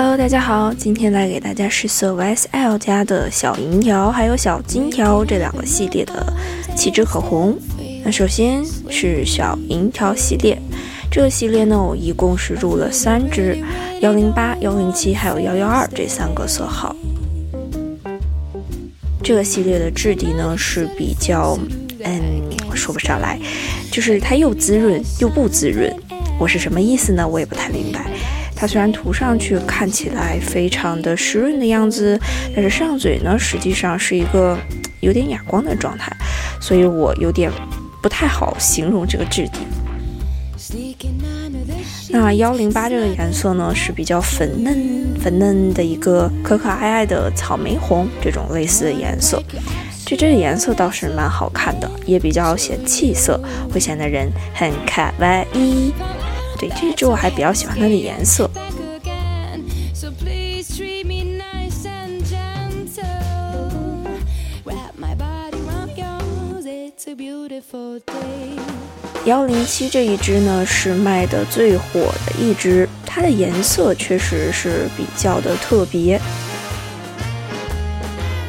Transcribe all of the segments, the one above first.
Hello，大家好，今天来给大家试色 YSL 家的小银条还有小金条这两个系列的气质口红。那首先是小银条系列，这个系列呢，我一共是入了三支，幺零八、幺零七还有幺幺二这三个色号。这个系列的质地呢是比较，嗯，说不上来，就是它又滋润又不滋润。我是什么意思呢？我也不太明白。它虽然涂上去看起来非常的湿润的样子，但是上嘴呢，实际上是一个有点哑光的状态，所以我有点不太好形容这个质地。那幺零八这个颜色呢，是比较粉嫩粉嫩的一个可可爱爱的草莓红这种类似的颜色，这这个颜色倒是蛮好看的，也比较显气色，会显得人很卡哇伊。对，这支我还比较喜欢它的颜色。幺零七这一支呢是卖的最火的一支，它的颜色确实是比较的特别，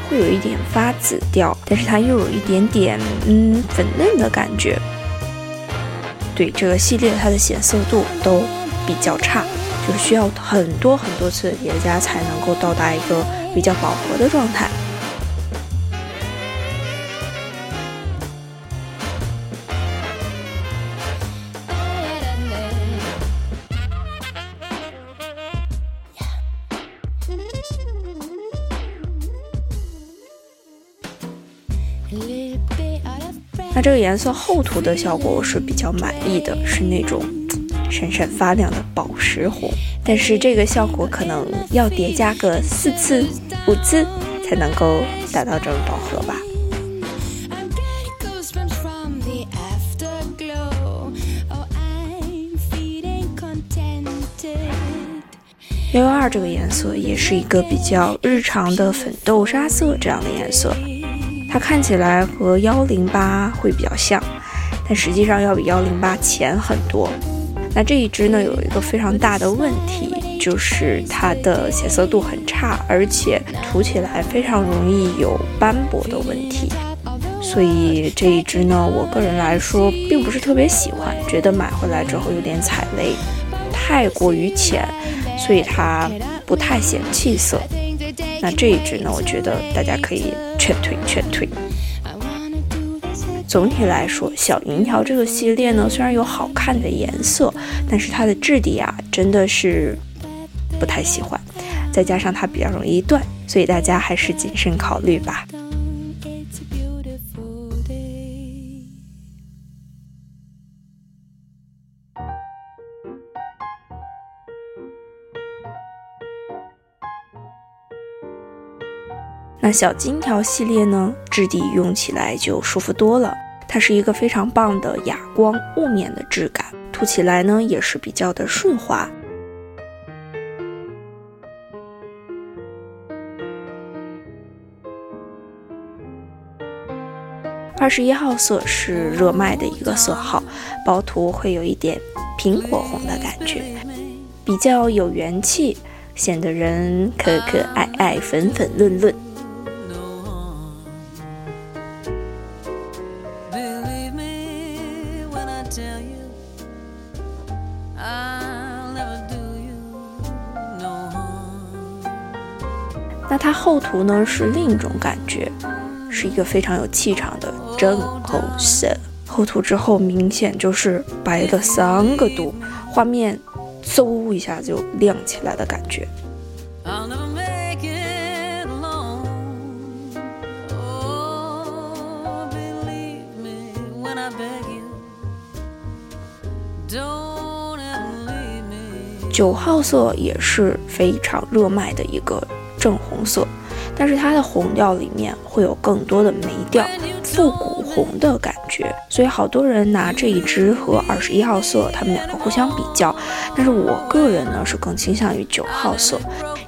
会有一点发紫调，但是它又有一点点嗯粉嫩的感觉。对这个系列，它的显色度都比较差，就是需要很多很多次的叠加才能够到达一个比较饱和的状态。那这个颜色厚涂的效果我是比较满意的，是那种闪闪发亮的宝石红。但是这个效果可能要叠加个四次、五次才能够达到这种饱和吧。幺幺二这个颜色也是一个比较日常的粉豆沙色这样的颜色。它看起来和幺零八会比较像，但实际上要比幺零八浅很多。那这一支呢，有一个非常大的问题，就是它的显色度很差，而且涂起来非常容易有斑驳的问题。所以这一支呢，我个人来说并不是特别喜欢，觉得买回来之后有点踩雷，太过于浅，所以它不太显气色。那这一支呢，我觉得大家可以劝退劝退。总体来说，小银条这个系列呢，虽然有好看的颜色，但是它的质地啊，真的是不太喜欢，再加上它比较容易断，所以大家还是谨慎考虑吧。那小金条系列呢，质地用起来就舒服多了。它是一个非常棒的哑光雾面的质感，涂起来呢也是比较的顺滑。二十一号色是热卖的一个色号，薄涂会有一点苹果红的感觉，比较有元气，显得人可可爱爱、粉粉嫩嫩。Tell you i'll never do you know 那它后涂呢是另一种感觉，是一个非常有气场的正红色。后涂之后明显就是白了三个度，画面嗖一下就亮起来的感觉。九号色也是非常热卖的一个正红色，但是它的红调里面会有更多的玫调，复古红的感觉，所以好多人拿这一支和二十一号色，它们两个互相比较。但是我个人呢是更倾向于九号色，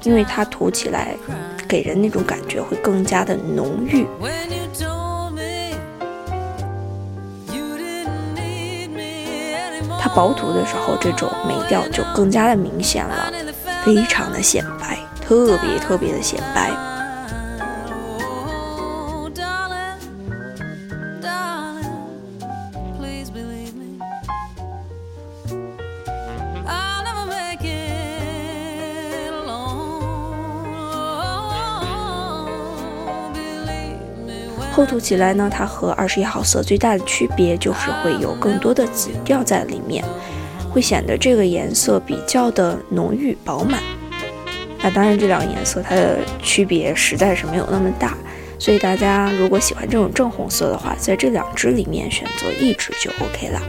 因为它涂起来给人那种感觉会更加的浓郁。它薄涂的时候，这种眉调就更加的明显了。非常的显白，特别特别的显白。厚涂起来呢，它和二十一号色最大的区别就是会有更多的紫调在里面，会显得这个颜色比较的浓郁饱满。那当然，这两个颜色它的区别实在是没有那么大，所以大家如果喜欢这种正红色的话，在这两支里面选择一支就 OK 了。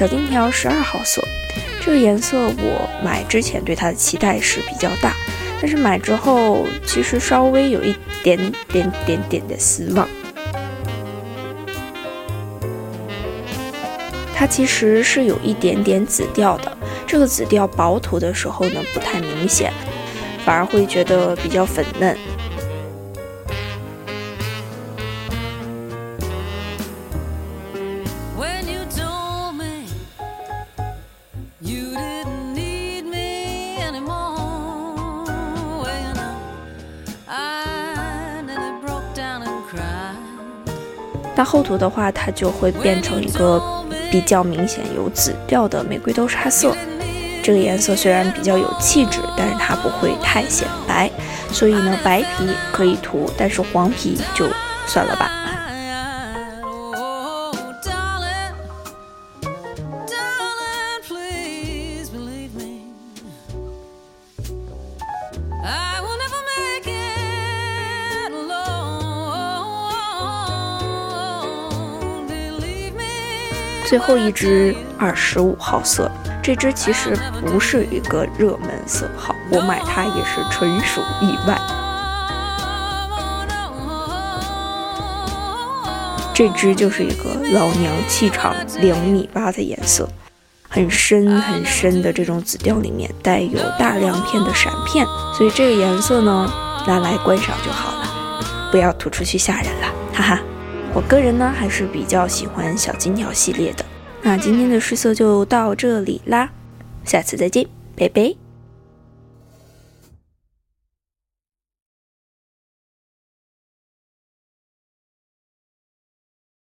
小金条十二号色，这个颜色我买之前对它的期待是比较大，但是买之后其实稍微有一点点点点的失望。它其实是有一点点紫调的，这个紫调薄涂的时候呢不太明显，反而会觉得比较粉嫩。那厚涂的话，它就会变成一个比较明显有紫调的玫瑰豆沙色。这个颜色虽然比较有气质，但是它不会太显白，所以呢，白皮可以涂，但是黄皮就算了吧。最后一支二十五号色，这支其实不是一个热门色号，我买它也是纯属意外。这支就是一个老娘气场两米八的颜色，很深很深的这种紫调里面带有大亮片的闪片，所以这个颜色呢拿来观赏就好了，不要涂出去吓人了，哈哈。我个人呢还是比较喜欢小金条系列的。那今天的试色就到这里啦，下次再见，拜拜。